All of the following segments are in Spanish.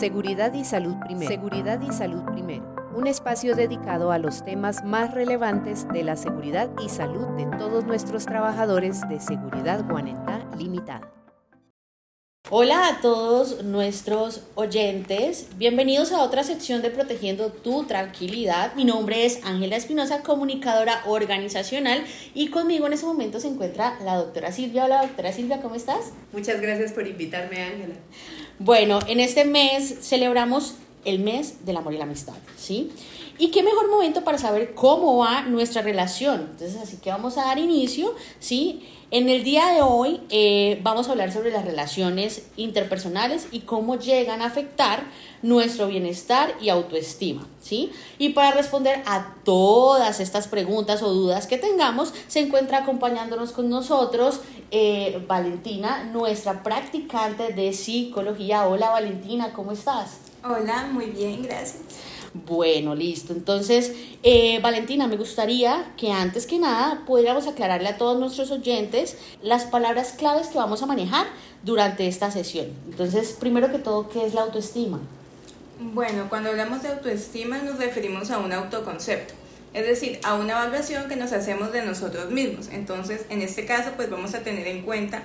Seguridad y salud primero. Seguridad y salud primero. Un espacio dedicado a los temas más relevantes de la seguridad y salud de todos nuestros trabajadores de Seguridad Guanentá Limitada. Hola a todos nuestros oyentes, bienvenidos a otra sección de Protegiendo tu Tranquilidad. Mi nombre es Ángela Espinosa, comunicadora organizacional y conmigo en este momento se encuentra la doctora Silvia. Hola doctora Silvia, ¿cómo estás? Muchas gracias por invitarme Ángela. Bueno, en este mes celebramos el mes del amor y la amistad, ¿sí? Y qué mejor momento para saber cómo va nuestra relación. Entonces, así que vamos a dar inicio, ¿sí? En el día de hoy eh, vamos a hablar sobre las relaciones interpersonales y cómo llegan a afectar nuestro bienestar y autoestima, ¿sí? Y para responder a todas estas preguntas o dudas que tengamos, se encuentra acompañándonos con nosotros eh, Valentina, nuestra practicante de psicología. Hola Valentina, ¿cómo estás? Hola, muy bien, gracias. Bueno, listo. Entonces, eh, Valentina, me gustaría que antes que nada pudiéramos aclararle a todos nuestros oyentes las palabras claves que vamos a manejar durante esta sesión. Entonces, primero que todo, ¿qué es la autoestima? Bueno, cuando hablamos de autoestima nos referimos a un autoconcepto, es decir, a una evaluación que nos hacemos de nosotros mismos. Entonces, en este caso, pues vamos a tener en cuenta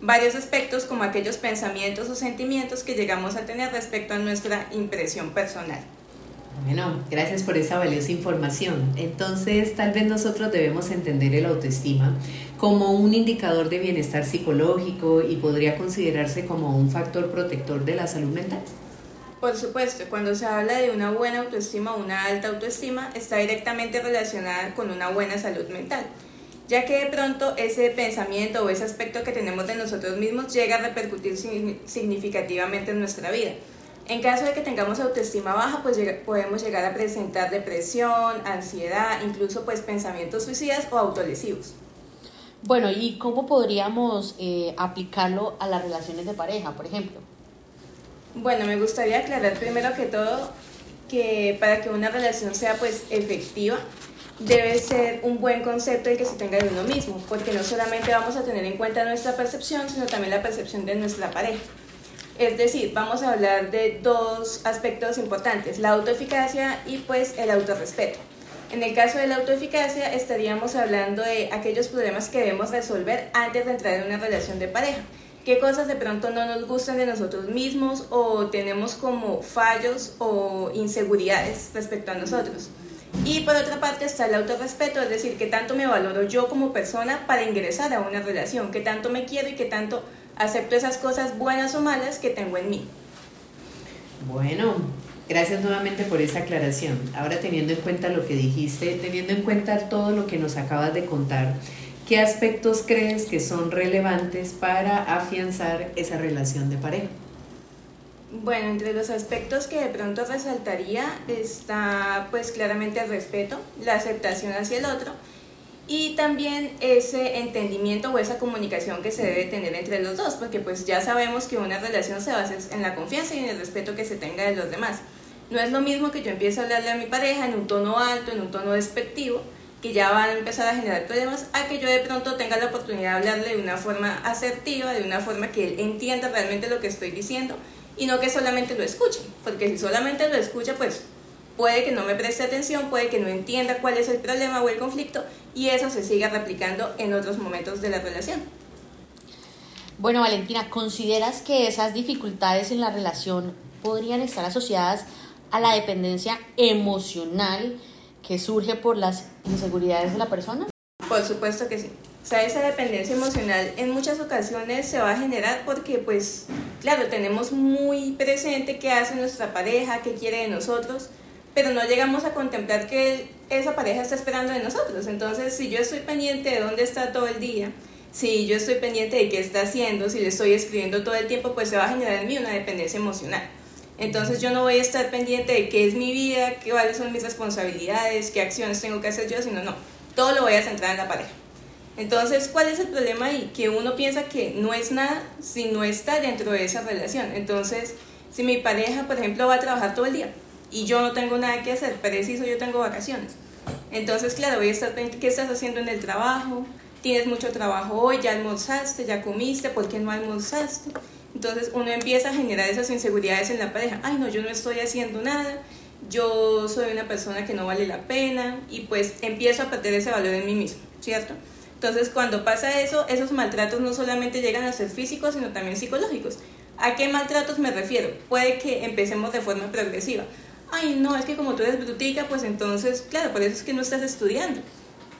varios aspectos como aquellos pensamientos o sentimientos que llegamos a tener respecto a nuestra impresión personal. Bueno, gracias por esa valiosa información. Entonces, tal vez nosotros debemos entender el autoestima como un indicador de bienestar psicológico y podría considerarse como un factor protector de la salud mental. Por supuesto, cuando se habla de una buena autoestima o una alta autoestima, está directamente relacionada con una buena salud mental, ya que de pronto ese pensamiento o ese aspecto que tenemos de nosotros mismos llega a repercutir significativamente en nuestra vida. En caso de que tengamos autoestima baja, pues podemos llegar a presentar depresión, ansiedad, incluso pues pensamientos suicidas o autolesivos. Bueno, ¿y cómo podríamos eh, aplicarlo a las relaciones de pareja, por ejemplo? Bueno, me gustaría aclarar primero que todo que para que una relación sea pues efectiva, debe ser un buen concepto el que se tenga de uno mismo, porque no solamente vamos a tener en cuenta nuestra percepción, sino también la percepción de nuestra pareja. Es decir, vamos a hablar de dos aspectos importantes, la autoeficacia y pues el autorrespeto. En el caso de la autoeficacia estaríamos hablando de aquellos problemas que debemos resolver antes de entrar en una relación de pareja. ¿Qué cosas de pronto no nos gustan de nosotros mismos o tenemos como fallos o inseguridades respecto a nosotros? Y por otra parte está el autorrespeto, es decir, qué tanto me valoro yo como persona para ingresar a una relación, qué tanto me quiero y qué tanto acepto esas cosas buenas o malas que tengo en mí. Bueno, gracias nuevamente por esa aclaración. Ahora teniendo en cuenta lo que dijiste, teniendo en cuenta todo lo que nos acabas de contar, ¿qué aspectos crees que son relevantes para afianzar esa relación de pareja? Bueno, entre los aspectos que de pronto resaltaría está pues claramente el respeto, la aceptación hacia el otro y también ese entendimiento o esa comunicación que se debe tener entre los dos, porque pues ya sabemos que una relación se basa en la confianza y en el respeto que se tenga de los demás. No es lo mismo que yo empiece a hablarle a mi pareja en un tono alto, en un tono despectivo, que ya van a empezar a generar problemas, a que yo de pronto tenga la oportunidad de hablarle de una forma asertiva, de una forma que él entienda realmente lo que estoy diciendo y no que solamente lo escuche, porque si solamente lo escucha, pues puede que no me preste atención, puede que no entienda cuál es el problema o el conflicto y eso se siga replicando en otros momentos de la relación. Bueno, Valentina, ¿consideras que esas dificultades en la relación podrían estar asociadas a la dependencia emocional que surge por las inseguridades de la persona? Por supuesto que sí. Sea, esa dependencia emocional en muchas ocasiones se va a generar porque, pues, claro, tenemos muy presente qué hace nuestra pareja, qué quiere de nosotros, pero no llegamos a contemplar que esa pareja está esperando de nosotros. Entonces, si yo estoy pendiente de dónde está todo el día, si yo estoy pendiente de qué está haciendo, si le estoy escribiendo todo el tiempo, pues se va a generar en mí una dependencia emocional. Entonces yo no voy a estar pendiente de qué es mi vida, cuáles son mis responsabilidades, qué acciones tengo que hacer yo, sino no, todo lo voy a centrar en la pareja. Entonces, ¿cuál es el problema ahí? Que uno piensa que no es nada si no está dentro de esa relación. Entonces, si mi pareja, por ejemplo, va a trabajar todo el día, y yo no tengo nada que hacer, preciso, yo tengo vacaciones. Entonces, claro, voy a estar ¿qué estás haciendo en el trabajo? ¿Tienes mucho trabajo hoy? ¿Ya almorzaste? ¿Ya comiste? ¿Por qué no almorzaste? Entonces uno empieza a generar esas inseguridades en la pareja. Ay, no, yo no estoy haciendo nada, yo soy una persona que no vale la pena y pues empiezo a perder ese valor en mí mismo, ¿cierto? Entonces cuando pasa eso, esos maltratos no solamente llegan a ser físicos, sino también psicológicos. ¿A qué maltratos me refiero? Puede que empecemos de forma progresiva. Ay, no, es que como tú eres brutica, pues entonces, claro, por eso es que no estás estudiando.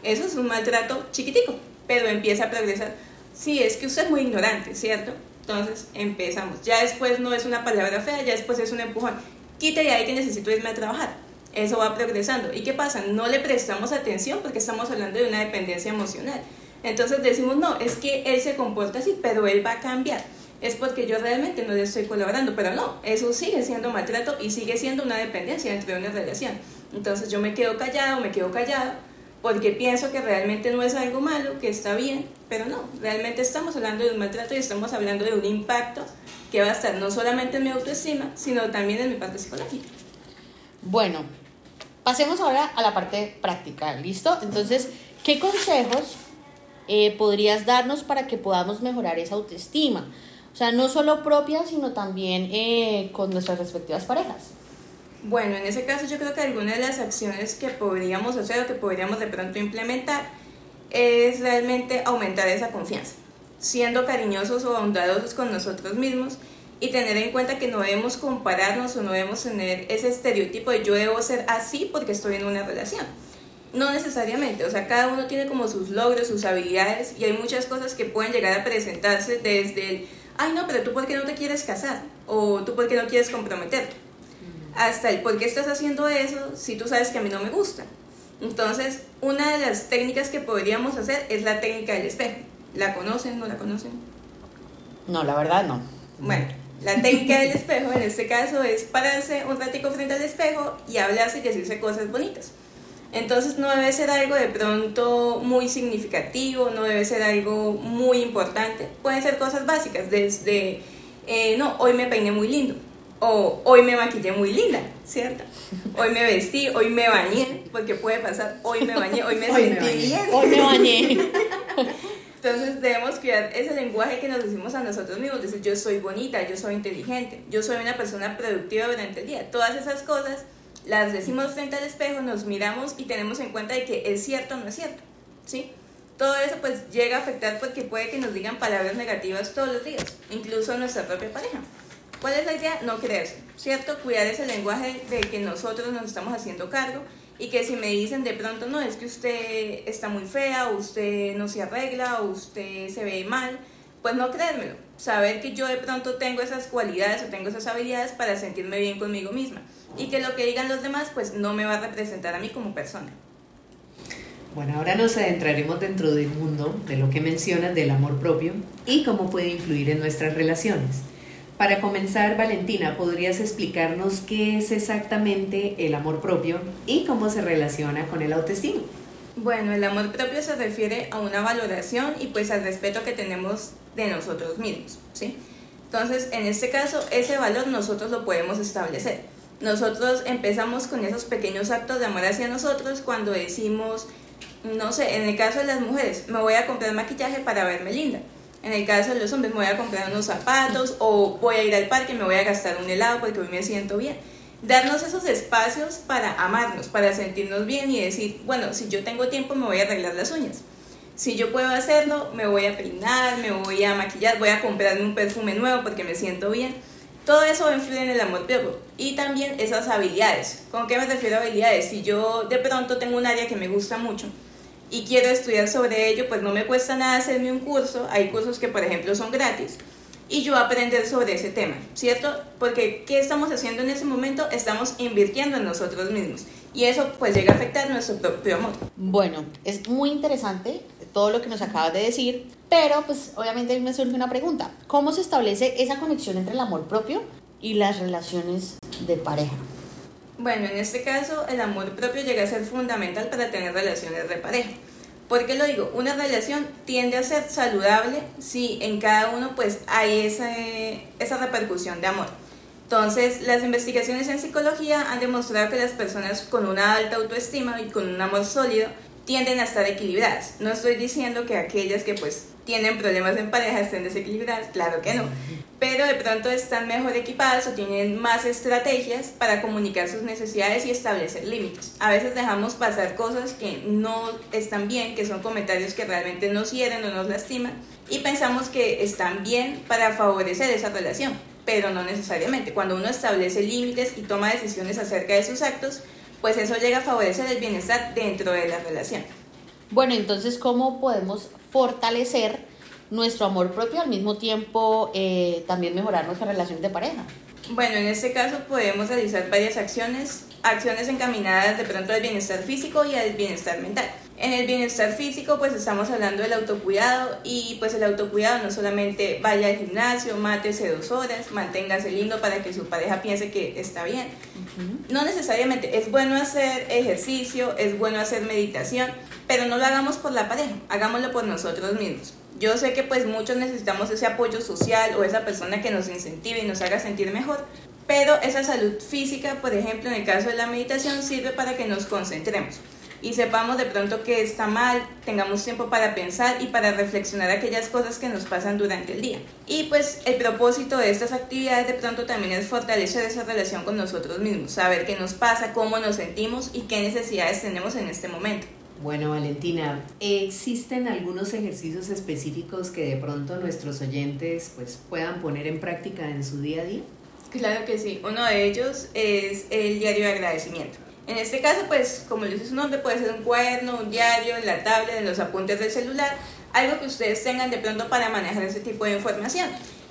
Eso es un maltrato chiquitico, pero empieza a progresar. Sí, es que usted es muy ignorante, ¿cierto? Entonces empezamos. Ya después no es una palabra fea, ya después es un empujón. Quítate ahí que necesito irme a trabajar. Eso va progresando. ¿Y qué pasa? No le prestamos atención porque estamos hablando de una dependencia emocional. Entonces decimos, no, es que él se comporta así, pero él va a cambiar. Es porque yo realmente no le estoy colaborando, pero no, eso sigue siendo maltrato y sigue siendo una dependencia dentro de una relación. Entonces yo me quedo callado, me quedo callado, porque pienso que realmente no es algo malo, que está bien, pero no, realmente estamos hablando de un maltrato y estamos hablando de un impacto que va a estar no solamente en mi autoestima, sino también en mi parte psicológica. Bueno, pasemos ahora a la parte práctica, ¿listo? Entonces, ¿qué consejos eh, podrías darnos para que podamos mejorar esa autoestima? O sea, no solo propia, sino también eh, con nuestras respectivas parejas. Bueno, en ese caso yo creo que alguna de las acciones que podríamos hacer o que podríamos de pronto implementar es realmente aumentar esa confianza, siendo cariñosos o bondadosos con nosotros mismos y tener en cuenta que no debemos compararnos o no debemos tener ese estereotipo de yo debo ser así porque estoy en una relación. No necesariamente, o sea, cada uno tiene como sus logros, sus habilidades y hay muchas cosas que pueden llegar a presentarse desde el, ay no, pero tú por qué no te quieres casar o tú por qué no quieres comprometerte hasta el por qué estás haciendo eso si tú sabes que a mí no me gusta. Entonces, una de las técnicas que podríamos hacer es la técnica del espejo. ¿La conocen? ¿No la conocen? No, la verdad no. Bueno, la técnica del espejo en este caso es pararse un ratico frente al espejo y hablarse y decirse cosas bonitas. Entonces no debe ser algo de pronto muy significativo, no debe ser algo muy importante. Pueden ser cosas básicas, desde, eh, no, hoy me peiné muy lindo, o hoy me maquillé muy linda, ¿cierto? Hoy me vestí, hoy me bañé, porque puede pasar, hoy me bañé, hoy me sentí bien. Hoy me bañé. Entonces debemos cuidar ese lenguaje que nos decimos a nosotros mismos, decir yo soy bonita, yo soy inteligente, yo soy una persona productiva durante el día. Todas esas cosas las decimos frente al espejo, nos miramos y tenemos en cuenta de que es cierto o no es cierto, ¿sí? Todo eso pues llega a afectar porque puede que nos digan palabras negativas todos los días, incluso a nuestra propia pareja. ¿Cuál es la idea? No creerse, ¿cierto? Cuidar ese lenguaje de que nosotros nos estamos haciendo cargo y que si me dicen de pronto, no, es que usted está muy fea, o usted no se arregla, o usted se ve mal, pues no creérmelo. Saber que yo de pronto tengo esas cualidades o tengo esas habilidades para sentirme bien conmigo misma y que lo que digan los demás pues no me va a representar a mí como persona. Bueno, ahora nos adentraremos dentro del mundo de lo que mencionas del amor propio y cómo puede influir en nuestras relaciones. Para comenzar, Valentina, ¿podrías explicarnos qué es exactamente el amor propio y cómo se relaciona con el autoestima? Bueno, el amor propio se refiere a una valoración y pues al respeto que tenemos de nosotros mismos, ¿sí? Entonces, en este caso, ese valor nosotros lo podemos establecer. Nosotros empezamos con esos pequeños actos de amor hacia nosotros cuando decimos, no sé, en el caso de las mujeres, me voy a comprar maquillaje para verme linda. En el caso de los hombres, me voy a comprar unos zapatos o voy a ir al parque y me voy a gastar un helado porque hoy me siento bien. Darnos esos espacios para amarnos, para sentirnos bien y decir, bueno, si yo tengo tiempo me voy a arreglar las uñas. Si yo puedo hacerlo, me voy a peinar, me voy a maquillar, voy a comprarme un perfume nuevo porque me siento bien. Todo eso influir en el amor propio. Y también esas habilidades. ¿Con qué me refiero a habilidades? Si yo de pronto tengo un área que me gusta mucho, y quiero estudiar sobre ello, pues no me cuesta nada hacerme un curso. Hay cursos que, por ejemplo, son gratis. Y yo aprender sobre ese tema, ¿cierto? Porque ¿qué estamos haciendo en ese momento? Estamos invirtiendo en nosotros mismos. Y eso pues llega a afectar nuestro propio amor. Bueno, es muy interesante todo lo que nos acabas de decir, pero pues obviamente me surge una pregunta. ¿Cómo se establece esa conexión entre el amor propio y las relaciones de pareja? Bueno, en este caso el amor propio llega a ser fundamental para tener relaciones de pareja. ¿Por qué lo digo? Una relación tiende a ser saludable si en cada uno pues hay esa, esa repercusión de amor. Entonces, las investigaciones en psicología han demostrado que las personas con una alta autoestima y con un amor sólido tienden a estar equilibradas. No estoy diciendo que aquellas que pues tienen problemas en pareja estén desequilibradas, claro que no, pero de pronto están mejor equipadas o tienen más estrategias para comunicar sus necesidades y establecer límites. A veces dejamos pasar cosas que no están bien, que son comentarios que realmente nos hieren o nos lastiman y pensamos que están bien para favorecer esa relación, pero no necesariamente. Cuando uno establece límites y toma decisiones acerca de sus actos, pues eso llega a favorecer el bienestar dentro de la relación. Bueno, entonces, ¿cómo podemos fortalecer nuestro amor propio al mismo tiempo eh, también mejorar nuestra relación de pareja? Bueno, en este caso podemos realizar varias acciones, acciones encaminadas de pronto al bienestar físico y al bienestar mental. En el bienestar físico, pues estamos hablando del autocuidado y pues el autocuidado no solamente vaya al gimnasio, mátese dos horas, manténgase lindo para que su pareja piense que está bien. No necesariamente, es bueno hacer ejercicio, es bueno hacer meditación, pero no lo hagamos por la pareja, hagámoslo por nosotros mismos. Yo sé que pues muchos necesitamos ese apoyo social o esa persona que nos incentive y nos haga sentir mejor, pero esa salud física, por ejemplo, en el caso de la meditación, sirve para que nos concentremos y sepamos de pronto que está mal, tengamos tiempo para pensar y para reflexionar aquellas cosas que nos pasan durante el día. Y pues el propósito de estas actividades de pronto también es fortalecer esa relación con nosotros mismos, saber qué nos pasa, cómo nos sentimos y qué necesidades tenemos en este momento. Bueno, Valentina, ¿existen algunos ejercicios específicos que de pronto nuestros oyentes pues, puedan poner en práctica en su día a día? Claro que sí. Uno de ellos es el diario de agradecimiento. En este caso, pues, como le dice su nombre, puede ser un cuaderno, un diario, en la tablet, en los apuntes del celular, algo que ustedes tengan de pronto para manejar ese tipo de información.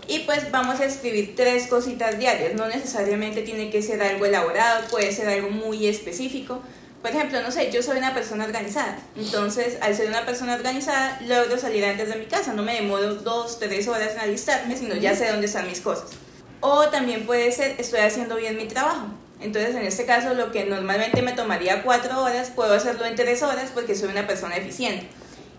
Y pues vamos a escribir tres cositas diarias, no necesariamente tiene que ser algo elaborado, puede ser algo muy específico. Por ejemplo, no sé, yo soy una persona organizada, entonces al ser una persona organizada logro salir antes de mi casa, no me demoro dos, tres horas en alistarme, sino ya sé dónde están mis cosas. O también puede ser, estoy haciendo bien mi trabajo. Entonces, en este caso, lo que normalmente me tomaría cuatro horas, puedo hacerlo en tres horas porque soy una persona eficiente.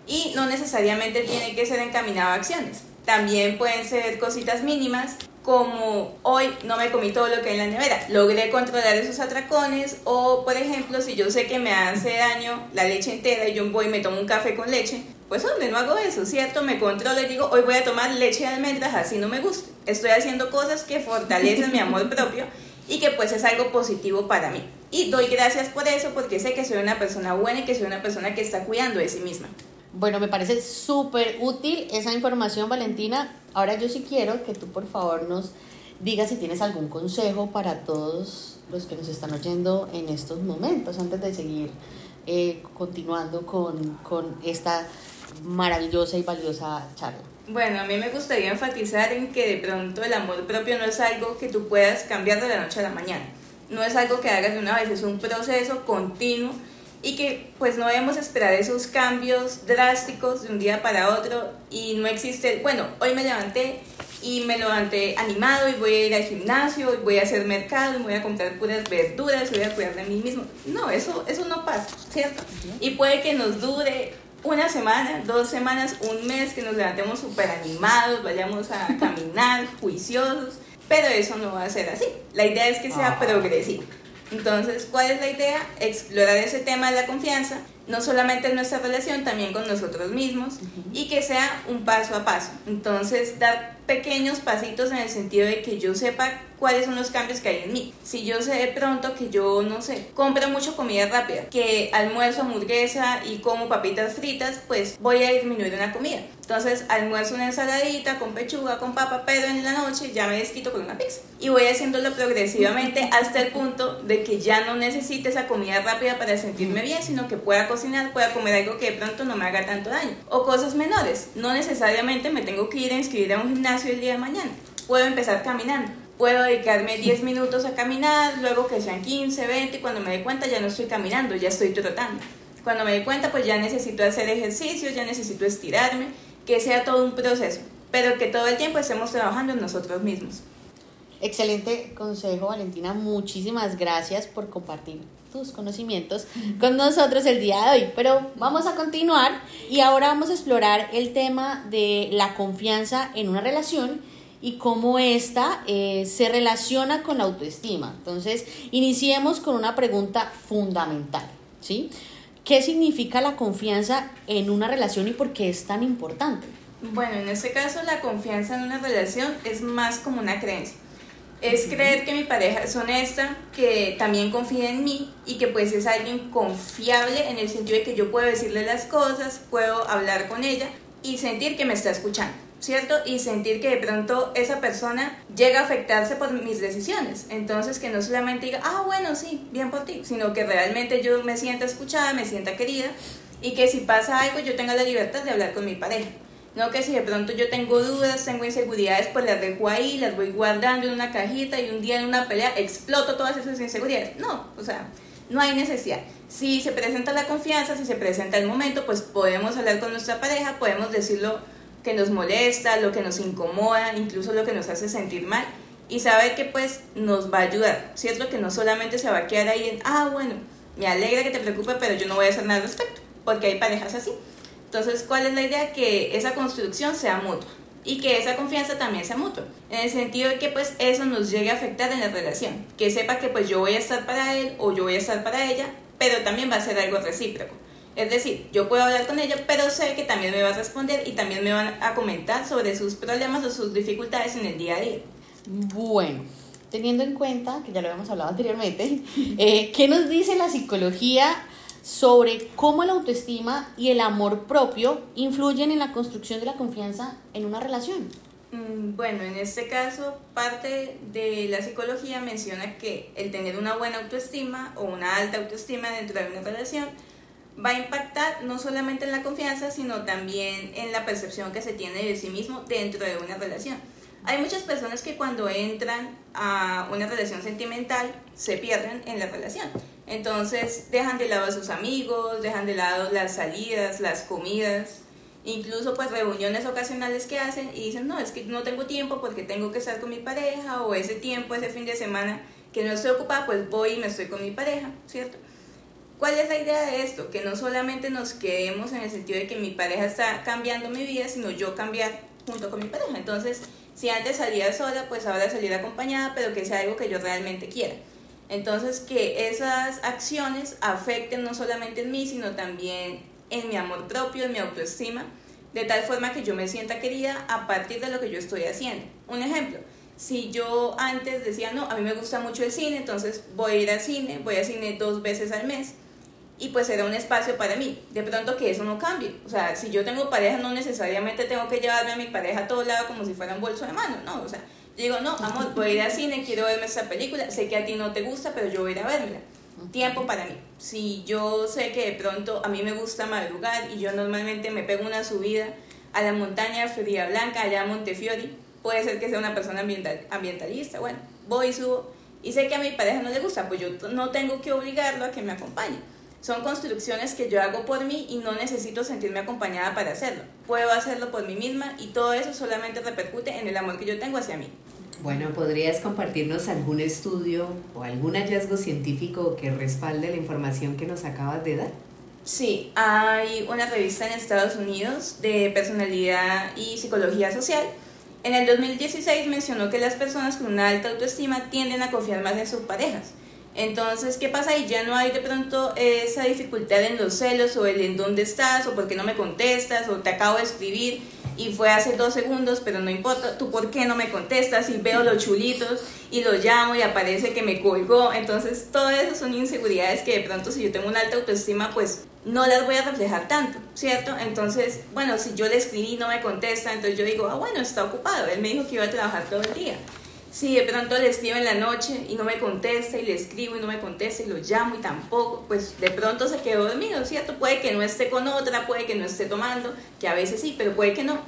Y no necesariamente tiene que ser encaminado a acciones. También pueden ser cositas mínimas como hoy no me comí todo lo que hay en la nevera, logré controlar esos atracones o por ejemplo si yo sé que me hace daño la leche entera y yo voy y me tomo un café con leche, pues hombre, no hago eso, ¿cierto? Me controlo y digo, hoy voy a tomar leche de almendras, así no me gusta. Estoy haciendo cosas que fortalecen mi amor propio y que pues es algo positivo para mí. Y doy gracias por eso porque sé que soy una persona buena y que soy una persona que está cuidando de sí misma. Bueno, me parece súper útil esa información, Valentina. Ahora yo sí quiero que tú por favor nos digas si tienes algún consejo para todos los que nos están oyendo en estos momentos, antes de seguir eh, continuando con, con esta maravillosa y valiosa charla. Bueno, a mí me gustaría enfatizar en que de pronto el amor propio no es algo que tú puedas cambiar de la noche a la mañana. No es algo que hagas de una vez, es un proceso continuo y que pues no debemos esperar esos cambios drásticos de un día para otro y no existe, bueno, hoy me levanté y me levanté animado y voy a ir al gimnasio y voy a hacer mercado y voy a comprar puras verduras y voy a cuidar de mí mismo. No, eso, eso no pasa, ¿cierto? Y puede que nos dure una semana, dos semanas, un mes, que nos levantemos súper animados, vayamos a caminar juiciosos, pero eso no va a ser así. La idea es que sea progresivo. Entonces, ¿cuál es la idea? Explorar ese tema de la confianza, no solamente en nuestra relación, también con nosotros mismos, y que sea un paso a paso. Entonces, dar pequeños pasitos en el sentido de que yo sepa cuáles son los cambios que hay en mí. Si yo sé de pronto que yo, no sé, compro mucho comida rápida, que almuerzo hamburguesa y como papitas fritas, pues voy a disminuir una comida. Entonces almuerzo una ensaladita con pechuga, con papa, pero en la noche ya me desquito con una pizza. Y voy haciéndolo progresivamente hasta el punto de que ya no necesite esa comida rápida para sentirme bien, sino que pueda cocinar, pueda comer algo que de pronto no me haga tanto daño. O cosas menores. No necesariamente me tengo que ir a inscribir a un gimnasio el día de mañana. Puedo empezar caminando puedo dedicarme 10 minutos a caminar, luego que sean 15, 20, y cuando me dé cuenta ya no estoy caminando, ya estoy trotando. Cuando me dé cuenta, pues ya necesito hacer ejercicio, ya necesito estirarme, que sea todo un proceso, pero que todo el tiempo estemos trabajando en nosotros mismos. Excelente consejo, Valentina. Muchísimas gracias por compartir tus conocimientos con nosotros el día de hoy. Pero vamos a continuar y ahora vamos a explorar el tema de la confianza en una relación y cómo esta eh, se relaciona con la autoestima. Entonces, iniciemos con una pregunta fundamental, ¿sí? ¿qué significa la confianza en una relación y por qué es tan importante? Bueno, en este caso la confianza en una relación es más como una creencia. Es creer que mi pareja es honesta, que también confía en mí y que pues es alguien confiable en el sentido de que yo puedo decirle las cosas, puedo hablar con ella y sentir que me está escuchando. ¿Cierto? Y sentir que de pronto esa persona llega a afectarse por mis decisiones. Entonces, que no solamente diga, ah, bueno, sí, bien por ti, sino que realmente yo me sienta escuchada, me sienta querida y que si pasa algo yo tenga la libertad de hablar con mi pareja. No que si de pronto yo tengo dudas, tengo inseguridades, pues las dejo ahí, las voy guardando en una cajita y un día en una pelea exploto todas esas inseguridades. No, o sea, no hay necesidad. Si se presenta la confianza, si se presenta el momento, pues podemos hablar con nuestra pareja, podemos decirlo que nos molesta, lo que nos incomoda, incluso lo que nos hace sentir mal y saber que pues nos va a ayudar, ¿cierto? Que no solamente se va a quedar ahí en, ah, bueno, me alegra que te preocupe, pero yo no voy a hacer nada al respecto, porque hay parejas así. Entonces, ¿cuál es la idea? Que esa construcción sea mutua y que esa confianza también sea mutua, en el sentido de que pues eso nos llegue a afectar en la relación, que sepa que pues yo voy a estar para él o yo voy a estar para ella, pero también va a ser algo recíproco. Es decir, yo puedo hablar con ella, pero sé que también me va a responder y también me van a comentar sobre sus problemas o sus dificultades en el día a día. Bueno, teniendo en cuenta, que ya lo habíamos hablado anteriormente, eh, ¿qué nos dice la psicología sobre cómo la autoestima y el amor propio influyen en la construcción de la confianza en una relación? Mm, bueno, en este caso, parte de la psicología menciona que el tener una buena autoestima o una alta autoestima dentro de una relación va a impactar no solamente en la confianza, sino también en la percepción que se tiene de sí mismo dentro de una relación. Hay muchas personas que cuando entran a una relación sentimental se pierden en la relación. Entonces dejan de lado a sus amigos, dejan de lado las salidas, las comidas, incluso pues reuniones ocasionales que hacen y dicen, no, es que no tengo tiempo porque tengo que estar con mi pareja o ese tiempo, ese fin de semana que no estoy ocupada, pues voy y me estoy con mi pareja, ¿cierto? ¿Cuál es la idea de esto? Que no solamente nos quedemos en el sentido de que mi pareja está cambiando mi vida, sino yo cambiar junto con mi pareja. Entonces, si antes salía sola, pues ahora salir acompañada, pero que sea algo que yo realmente quiera. Entonces, que esas acciones afecten no solamente en mí, sino también en mi amor propio, en mi autoestima, de tal forma que yo me sienta querida a partir de lo que yo estoy haciendo. Un ejemplo, si yo antes decía, no, a mí me gusta mucho el cine, entonces voy a ir al cine, voy al cine dos veces al mes, y pues era un espacio para mí. De pronto que eso no cambie. O sea, si yo tengo pareja, no necesariamente tengo que llevarme a mi pareja a todo lado como si fuera un bolso de mano, ¿no? O sea, yo digo, no, amor, voy a ir al cine, quiero verme esta película, sé que a ti no te gusta, pero yo voy a ir a verla. Tiempo para mí. Si yo sé que de pronto a mí me gusta madrugar y yo normalmente me pego una subida a la montaña Florida Blanca, allá a Montefiori, puede ser que sea una persona ambiental, ambientalista, bueno, voy y subo y sé que a mi pareja no le gusta, pues yo no tengo que obligarlo a que me acompañe son construcciones que yo hago por mí y no necesito sentirme acompañada para hacerlo. Puedo hacerlo por mí misma y todo eso solamente repercute en el amor que yo tengo hacia mí. Bueno, ¿podrías compartirnos algún estudio o algún hallazgo científico que respalde la información que nos acabas de dar? Sí, hay una revista en Estados Unidos de personalidad y psicología social. En el 2016 mencionó que las personas con una alta autoestima tienden a confiar más en sus parejas entonces, ¿qué pasa? Y ya no hay de pronto esa dificultad en los celos o el en dónde estás o por qué no me contestas o te acabo de escribir y fue hace dos segundos, pero no importa, tú por qué no me contestas y veo los chulitos y lo llamo y aparece que me colgó. Entonces, todo eso son inseguridades que de pronto si yo tengo una alta autoestima, pues no las voy a reflejar tanto, ¿cierto? Entonces, bueno, si yo le escribí y no me contesta, entonces yo digo, ah, bueno, está ocupado, él me dijo que iba a trabajar todo el día. Si de pronto le escribo en la noche y no me contesta y le escribo y no me contesta y lo llamo y tampoco, pues de pronto se quedó dormido, ¿cierto? Puede que no esté con otra, puede que no esté tomando, que a veces sí, pero puede que no.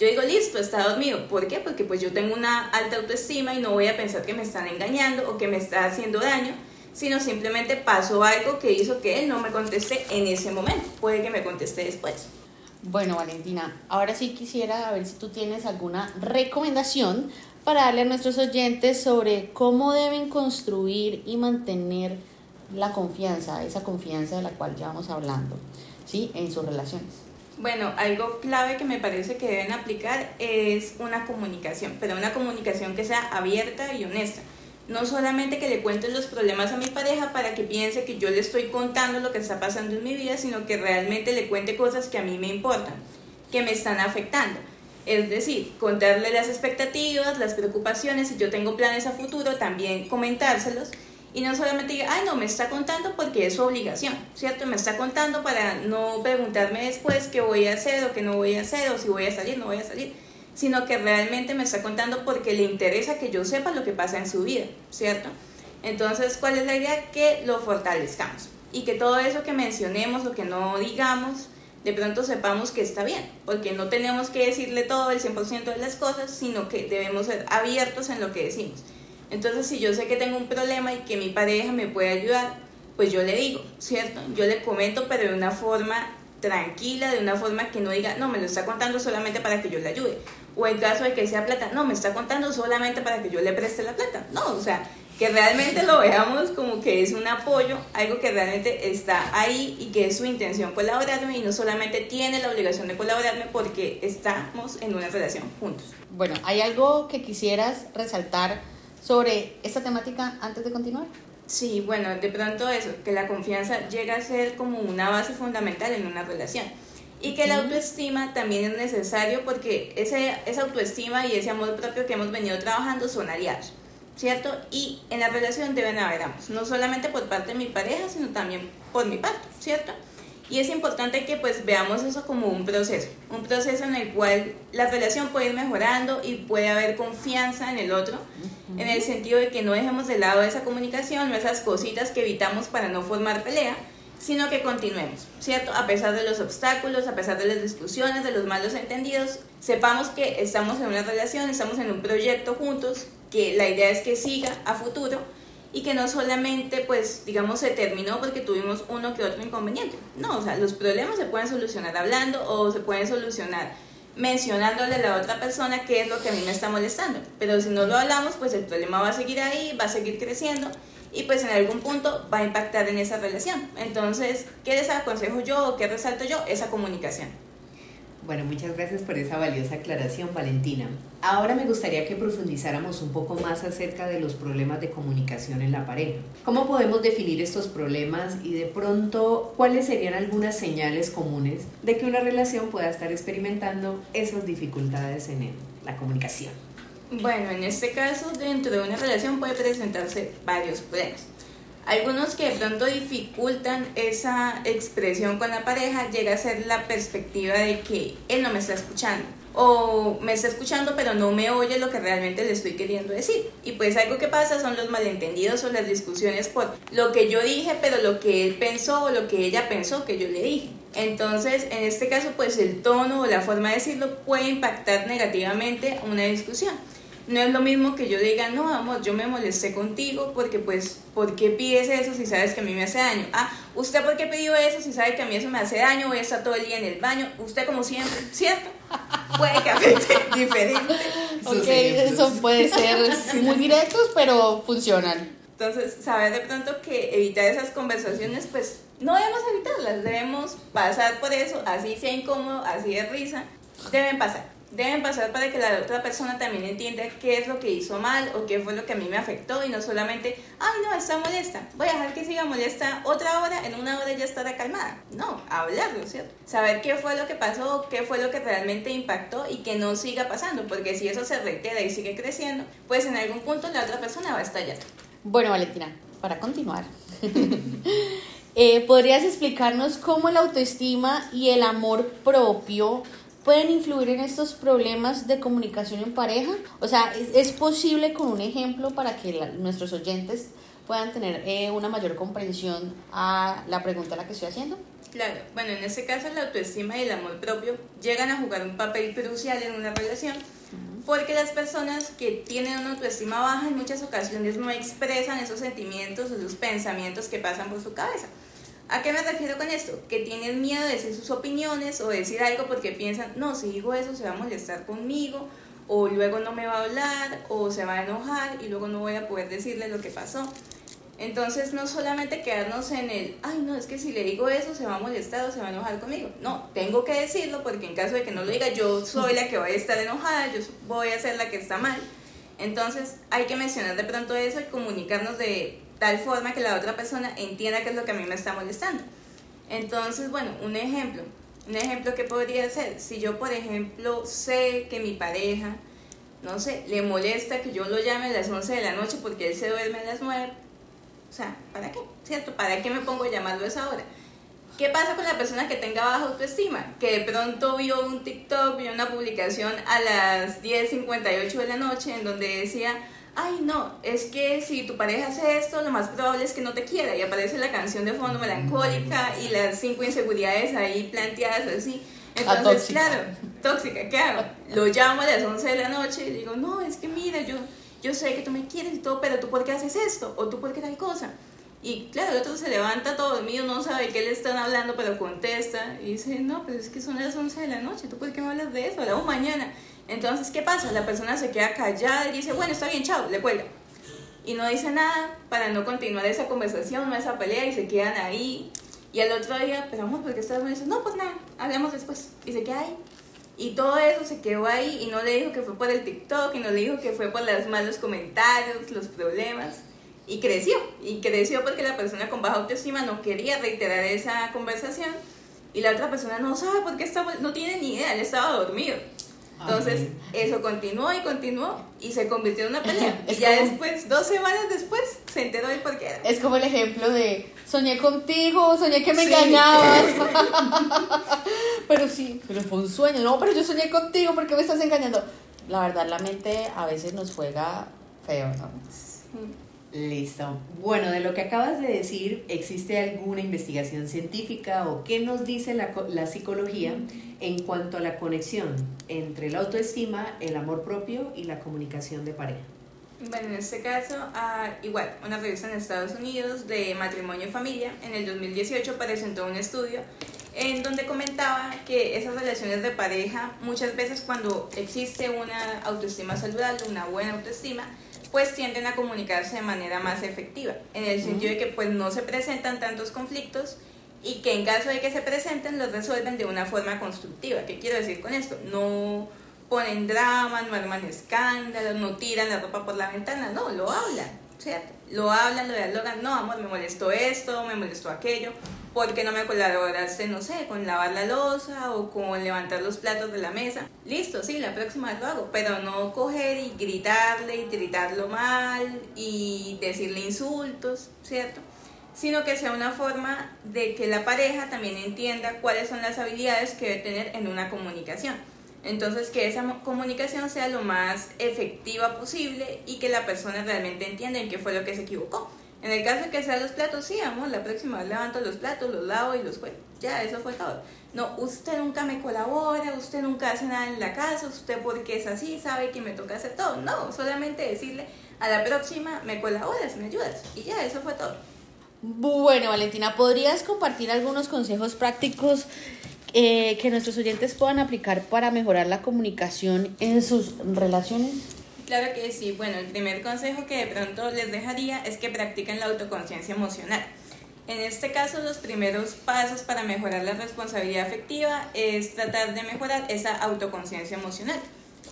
Yo digo, listo, está dormido. ¿Por qué? Porque pues yo tengo una alta autoestima y no voy a pensar que me están engañando o que me está haciendo daño, sino simplemente pasó algo que hizo que él no me conteste en ese momento. Puede que me conteste después. Bueno, Valentina, ahora sí quisiera ver si tú tienes alguna recomendación para darle a nuestros oyentes sobre cómo deben construir y mantener la confianza, esa confianza de la cual ya vamos hablando, ¿sí? En sus relaciones. Bueno, algo clave que me parece que deben aplicar es una comunicación, pero una comunicación que sea abierta y honesta. No solamente que le cuente los problemas a mi pareja para que piense que yo le estoy contando lo que está pasando en mi vida, sino que realmente le cuente cosas que a mí me importan, que me están afectando. Es decir, contarle las expectativas, las preocupaciones, si yo tengo planes a futuro, también comentárselos. Y no solamente diga, ay, no, me está contando porque es su obligación, ¿cierto? Me está contando para no preguntarme después qué voy a hacer o qué no voy a hacer, o si voy a salir, no voy a salir, sino que realmente me está contando porque le interesa que yo sepa lo que pasa en su vida, ¿cierto? Entonces, ¿cuál es la idea? Que lo fortalezcamos y que todo eso que mencionemos o que no digamos, de pronto sepamos que está bien, porque no tenemos que decirle todo el 100% de las cosas, sino que debemos ser abiertos en lo que decimos. Entonces, si yo sé que tengo un problema y que mi pareja me puede ayudar, pues yo le digo, ¿cierto? Yo le comento, pero de una forma tranquila, de una forma que no diga, no, me lo está contando solamente para que yo le ayude. O en caso de que sea plata, no, me está contando solamente para que yo le preste la plata. No, o sea, que realmente lo veamos como que es un apoyo, algo que realmente está ahí y que es su intención colaborarme y no solamente tiene la obligación de colaborarme porque estamos en una relación juntos. Bueno, ¿hay algo que quisieras resaltar sobre esta temática antes de continuar? Sí, bueno, de pronto eso, que la confianza llega a ser como una base fundamental en una relación y que la autoestima también es necesario porque ese, esa autoestima y ese amor propio que hemos venido trabajando son aliados. ¿Cierto? Y en la relación deben haber ambos, no solamente por parte de mi pareja, sino también por mi parte, ¿cierto? Y es importante que pues veamos eso como un proceso, un proceso en el cual la relación puede ir mejorando y puede haber confianza en el otro, en el sentido de que no dejemos de lado esa comunicación o esas cositas que evitamos para no formar pelea, sino que continuemos, ¿cierto? A pesar de los obstáculos, a pesar de las discusiones, de los malos entendidos, sepamos que estamos en una relación, estamos en un proyecto juntos, que la idea es que siga a futuro y que no solamente, pues, digamos, se terminó porque tuvimos uno que otro inconveniente. No, o sea, los problemas se pueden solucionar hablando o se pueden solucionar mencionándole a la otra persona qué es lo que a mí me está molestando. Pero si no lo hablamos, pues el problema va a seguir ahí, va a seguir creciendo y pues en algún punto va a impactar en esa relación. Entonces, ¿qué les aconsejo yo o qué resalto yo? Esa comunicación. Bueno, muchas gracias por esa valiosa aclaración, Valentina. Ahora me gustaría que profundizáramos un poco más acerca de los problemas de comunicación en la pareja. ¿Cómo podemos definir estos problemas y de pronto cuáles serían algunas señales comunes de que una relación pueda estar experimentando esas dificultades en la comunicación? Bueno, en este caso, dentro de una relación puede presentarse varios problemas. Algunos que de pronto dificultan esa expresión con la pareja llega a ser la perspectiva de que él no me está escuchando o me está escuchando pero no me oye lo que realmente le estoy queriendo decir. Y pues algo que pasa son los malentendidos o las discusiones por lo que yo dije pero lo que él pensó o lo que ella pensó que yo le dije. Entonces, en este caso, pues el tono o la forma de decirlo puede impactar negativamente una discusión. No es lo mismo que yo diga, no, amor, yo me molesté contigo porque pues, ¿por qué pides eso si sabes que a mí me hace daño? Ah, ¿usted por qué pidió eso si sabe que a mí eso me hace daño? Voy a estar todo el día en el baño. Usted como siempre, ¿cierto? Puede que afecte diferente. Ok, eso puede ser muy directos, pero funcionan. Entonces, saber de pronto que evitar esas conversaciones, pues no debemos evitarlas, debemos pasar por eso, así sea incómodo, así de risa, deben pasar deben pasar para que la otra persona también entienda qué es lo que hizo mal o qué fue lo que a mí me afectó y no solamente, ay no, está molesta, voy a dejar que siga molesta otra hora, en una hora ya estará calmada. No, hablarlo, ¿cierto? Saber qué fue lo que pasó, qué fue lo que realmente impactó y que no siga pasando, porque si eso se reitera y sigue creciendo, pues en algún punto la otra persona va a estallar. Bueno, Valentina, para continuar. Eh, ¿Podrías explicarnos cómo la autoestima y el amor propio pueden influir en estos problemas de comunicación en pareja? O sea, ¿es, posible con un ejemplo para que nuestros oyentes puedan tener eh, una mayor comprensión a la pregunta a la que estoy haciendo? Claro, bueno, en este caso la autoestima y el amor propio llegan a jugar un papel crucial en una relación porque las personas que tienen una autoestima baja en muchas ocasiones no expresan esos sentimientos o esos pensamientos que pasan por su cabeza. ¿A qué me refiero con esto? Que tienen miedo de decir sus opiniones o decir algo porque piensan, no, si digo eso se va a molestar conmigo, o luego no me va a hablar, o se va a enojar y luego no voy a poder decirle lo que pasó. Entonces no solamente quedarnos en el, ay no, es que si le digo eso se va a molestar o se va a enojar conmigo. No, tengo que decirlo porque en caso de que no lo diga yo soy la que voy a estar enojada, yo voy a ser la que está mal. Entonces hay que mencionar de pronto eso y comunicarnos de tal forma que la otra persona entienda qué es lo que a mí me está molestando. Entonces, bueno, un ejemplo. Un ejemplo que podría ser, si yo por ejemplo sé que mi pareja, no sé, le molesta que yo lo llame a las 11 de la noche porque él se duerme a las 9, o sea, ¿para qué? ¿Cierto? ¿Para qué me pongo a llamarlo a esa hora? ¿Qué pasa con la persona que tenga baja autoestima? Que de pronto vio un TikTok, vio una publicación a las 10.58 de la noche en donde decía, ay no, es que si tu pareja hace esto, lo más probable es que no te quiera. Y aparece la canción de fondo melancólica y las cinco inseguridades ahí planteadas así. Entonces, claro, tóxica, ¿qué hago? Lo llamo a las 11 de la noche y digo, no, es que mira, yo yo sé que tú me quieres y todo, pero tú por qué haces esto, o tú por qué tal cosa. Y claro, el otro se levanta todo dormido, no sabe qué le están hablando, pero contesta y dice, no, pero es que son las 11 de la noche, ¿tú por qué me hablas de eso? Hablamos mañana. Entonces, ¿qué pasa? La persona se queda callada y dice, bueno, está bien, chao, le cuelga. Y no dice nada para no continuar esa conversación, esa pelea y se quedan ahí. Y al otro día, pero vamos, ¿por qué estás dice, No, pues nada, hablemos después. Y se queda ahí. Y todo eso se quedó ahí y no le dijo que fue por el TikTok y no le dijo que fue por los malos comentarios, los problemas. Y creció, y creció porque la persona con baja autoestima no quería reiterar esa conversación y la otra persona no sabe por qué estaba, no tiene ni idea, él estaba dormido. Entonces, eso continuó y continuó y se convirtió en una pelea. y ya después, dos semanas después, se enteró del por qué Es como el ejemplo de soñé contigo, soñé que me engañabas. pero sí, pero fue un sueño. No, pero yo soñé contigo, ¿por qué me estás engañando? La verdad, la mente a veces nos juega feo, ¿no? Listo. Bueno, de lo que acabas de decir, ¿existe alguna investigación científica o qué nos dice la, la, psicología en cuanto a la conexión entre la autoestima, el amor propio y la comunicación de pareja? Bueno, en este caso, ah, igual, una revista en Estados Unidos de matrimonio y familia en el 2018 presentó un estudio en donde comentaba que esas relaciones de pareja, muchas veces cuando existe una autoestima saludable, una buena autoestima, pues tienden a comunicarse de manera más efectiva, en el sentido de que pues no se presentan tantos conflictos y que en caso de que se presenten los resuelven de una forma constructiva. ¿Qué quiero decir con esto? No ponen drama, no arman escándalos, no tiran la ropa por la ventana, no, lo hablan, ¿cierto? Lo hablan, lo dialogan, no, amor, me molestó esto, me molestó aquello, porque no me colaboraste, no sé, con lavar la losa o con levantar los platos de la mesa. Listo, sí, la próxima lo hago, pero no coger y gritarle y gritarlo mal y decirle insultos, ¿cierto? Sino que sea una forma de que la pareja también entienda cuáles son las habilidades que debe tener en una comunicación. Entonces, que esa comunicación sea lo más efectiva posible y que la persona realmente entienda en qué fue lo que se equivocó. En el caso de que sean los platos, sí, vamos, la próxima vez levanto los platos, los lavo y los juego. Ya, eso fue todo. No, usted nunca me colabora, usted nunca hace nada en la casa, usted porque es así, sabe que me toca hacer todo. No, solamente decirle a la próxima me colaboras, me ayudas. Y ya, eso fue todo. Bueno, Valentina, ¿podrías compartir algunos consejos prácticos eh, que nuestros oyentes puedan aplicar para mejorar la comunicación en sus relaciones? Claro que sí. Bueno, el primer consejo que de pronto les dejaría es que practiquen la autoconciencia emocional. En este caso, los primeros pasos para mejorar la responsabilidad afectiva es tratar de mejorar esa autoconciencia emocional.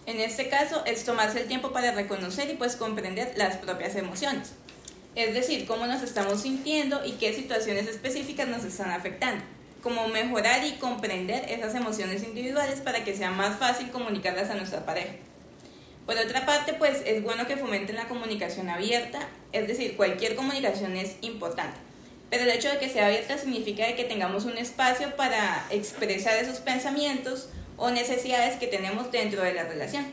En este caso, es tomarse el tiempo para reconocer y pues comprender las propias emociones. Es decir, cómo nos estamos sintiendo y qué situaciones específicas nos están afectando. Cómo mejorar y comprender esas emociones individuales para que sea más fácil comunicarlas a nuestra pareja. Por otra parte, pues es bueno que fomenten la comunicación abierta, es decir, cualquier comunicación es importante. Pero el hecho de que sea abierta significa que tengamos un espacio para expresar esos pensamientos o necesidades que tenemos dentro de la relación.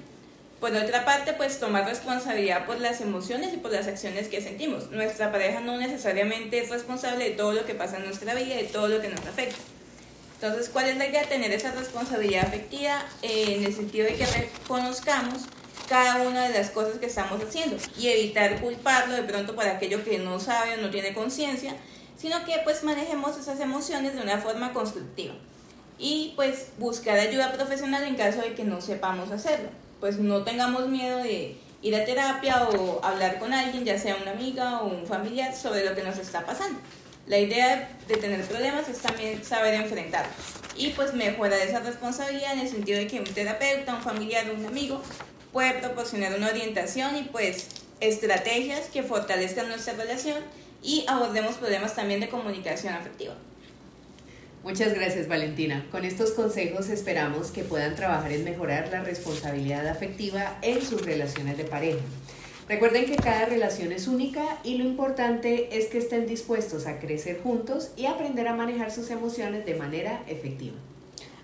Por otra parte, pues tomar responsabilidad por las emociones y por las acciones que sentimos. Nuestra pareja no necesariamente es responsable de todo lo que pasa en nuestra vida y de todo lo que nos afecta. Entonces, ¿cuál es la idea? Tener esa responsabilidad afectiva eh, en el sentido de que reconozcamos cada una de las cosas que estamos haciendo y evitar culparlo de pronto por aquello que no sabe o no tiene conciencia, sino que pues manejemos esas emociones de una forma constructiva y pues buscar ayuda profesional en caso de que no sepamos hacerlo. Pues no tengamos miedo de ir a terapia o hablar con alguien, ya sea una amiga o un familiar, sobre lo que nos está pasando. La idea de tener problemas es también saber enfrentarlos y pues mejorar esa responsabilidad en el sentido de que un terapeuta, un familiar un amigo puede proporcionar una orientación y pues estrategias que fortalezcan nuestra relación y abordemos problemas también de comunicación afectiva. Muchas gracias Valentina. Con estos consejos esperamos que puedan trabajar en mejorar la responsabilidad afectiva en sus relaciones de pareja. Recuerden que cada relación es única y lo importante es que estén dispuestos a crecer juntos y aprender a manejar sus emociones de manera efectiva.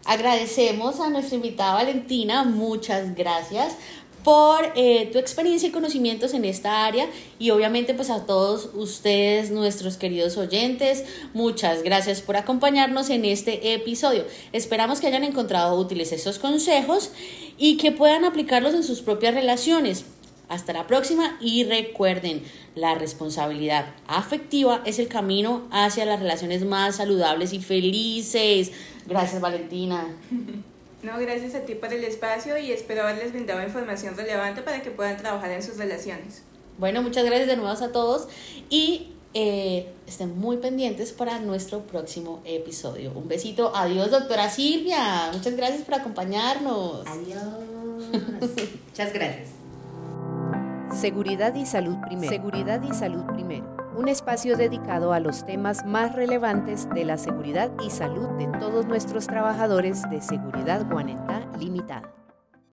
Agradecemos a nuestra invitada Valentina, muchas gracias por eh, tu experiencia y conocimientos en esta área y obviamente pues a todos ustedes, nuestros queridos oyentes, muchas gracias por acompañarnos en este episodio. Esperamos que hayan encontrado útiles estos consejos y que puedan aplicarlos en sus propias relaciones. Hasta la próxima y recuerden, la responsabilidad afectiva es el camino hacia las relaciones más saludables y felices. Gracias Valentina. No, gracias a ti por el espacio y espero haberles brindado información relevante para que puedan trabajar en sus relaciones. Bueno, muchas gracias de nuevo a todos y eh, estén muy pendientes para nuestro próximo episodio. Un besito. Adiós, doctora Silvia. Muchas gracias por acompañarnos. Adiós. Muchas gracias. Seguridad y salud primero. Seguridad y salud primero. Un espacio dedicado a los temas más relevantes de la seguridad y salud de todos nuestros trabajadores de Seguridad Guanentá Limitada.